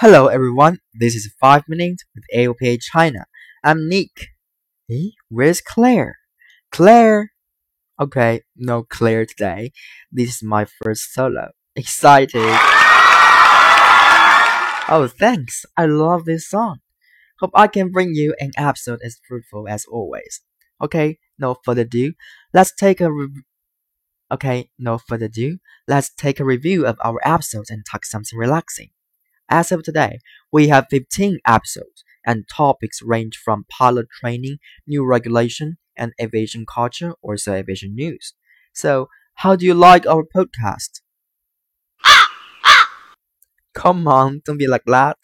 Hello everyone, this is 5 Minutes with AOPA China. I'm Nick. Hey, where's Claire? Claire! Okay, no Claire today. This is my first solo. Excited! Oh, thanks. I love this song. Hope I can bring you an episode as fruitful as always. Okay, no further ado. Let's take a re- Okay, no further ado. Let's take a review of our episodes and talk something relaxing. As of today, we have 15 episodes, and topics range from pilot training, new regulation, and aviation culture, or also aviation news. So, how do you like our podcast? Come on, don't be like that.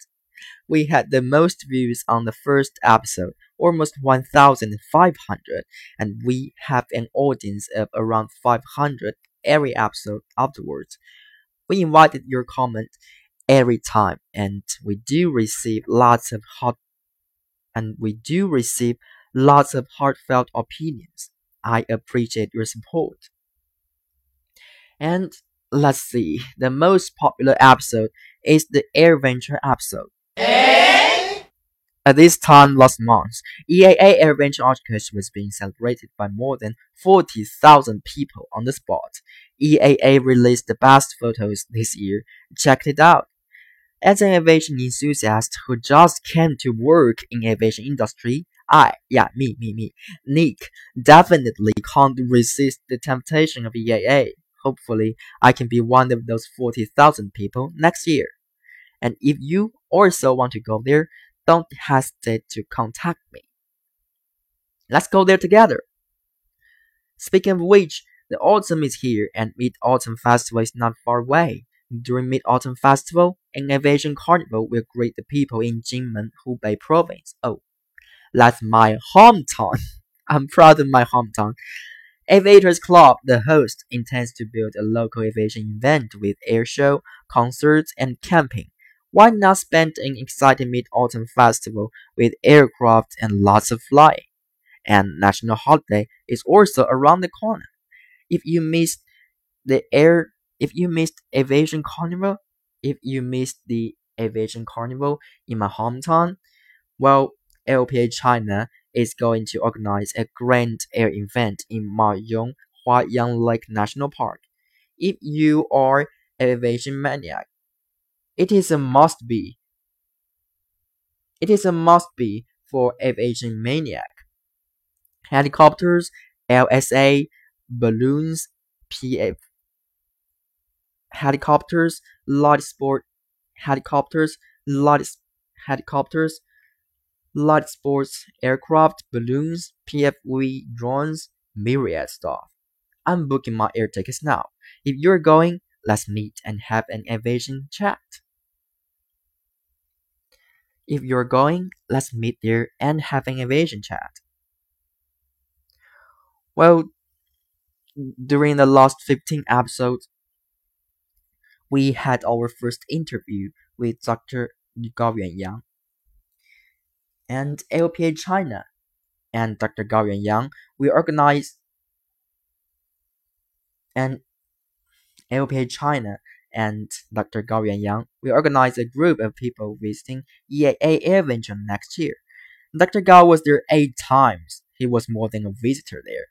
We had the most views on the first episode, almost 1,500, and we have an audience of around 500 every episode afterwards. We invited your comment every time and we do receive lots of hot and we do receive lots of heartfelt opinions. I appreciate your support. And let's see, the most popular episode is the AirVenture episode. At this time last month, EAA AirVenture Arcticus was being celebrated by more than 40,000 people on the spot. EAA released the best photos this year. Check it out. As an aviation enthusiast who just came to work in aviation industry, I, yeah, me, me, me, Nick, definitely can't resist the temptation of EAA. Hopefully, I can be one of those 40,000 people next year. And if you also want to go there, don't hesitate to contact me. Let's go there together. Speaking of which, the autumn is here and Mid Autumn Festival is not far away. During Mid Autumn Festival, an aviation carnival will greet the people in Jingmen, Hubei province. Oh, that's my hometown. I'm proud of my hometown. Aviators Club, the host, intends to build a local aviation event with air show, concerts, and camping. Why not spend an exciting mid-autumn festival with aircraft and lots of flying? And national holiday is also around the corner. If you miss the air, if you missed aviation carnival, if you missed the aviation carnival in my hometown, well, AOPA China is going to organize a grand air event in Maiyong Huayang Lake National Park. If you are an aviation maniac, it is a must be. It is a must be for aviation maniac. Helicopters, LSA, balloons, PF, helicopters, light sport helicopters, light helicopters, light sports aircraft, balloons, PFV drones, myriad stuff. I'm booking my air tickets now. If you're going, let's meet and have an aviation chat. If you're going, let's meet there and have an aviation chat. Well, during the last 15 episodes, we had our first interview with Dr. Gao Yuanyang and AOPA China and Dr. Gao Yuanyang. We organized and AOPA China and Dr. Gao Yuanyang. We organized a group of people visiting EAA AirVenture next year. Dr. Gao was there eight times. He was more than a visitor there.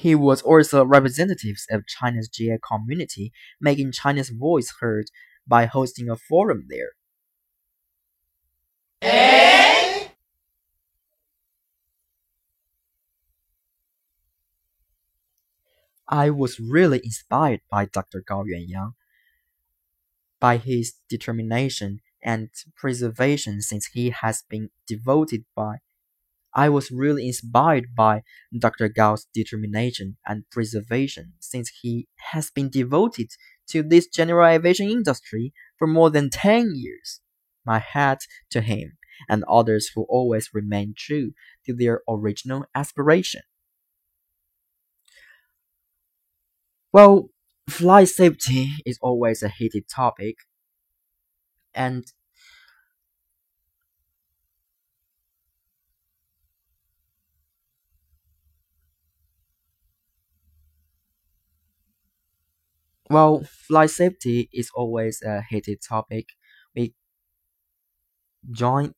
He was also representatives of China's GA community, making China's voice heard by hosting a forum there. I was really inspired by Dr. Gao Yuanyang, by his determination and preservation since he has been devoted by I was really inspired by Dr. Gao's determination and preservation since he has been devoted to this general aviation industry for more than 10 years. My hat to him and others who always remain true to their original aspiration. Well, flight safety is always a heated topic, and Well, flight safety is always a heated topic. We join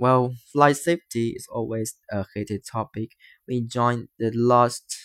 well, flight safety is always a heated topic. We joined the last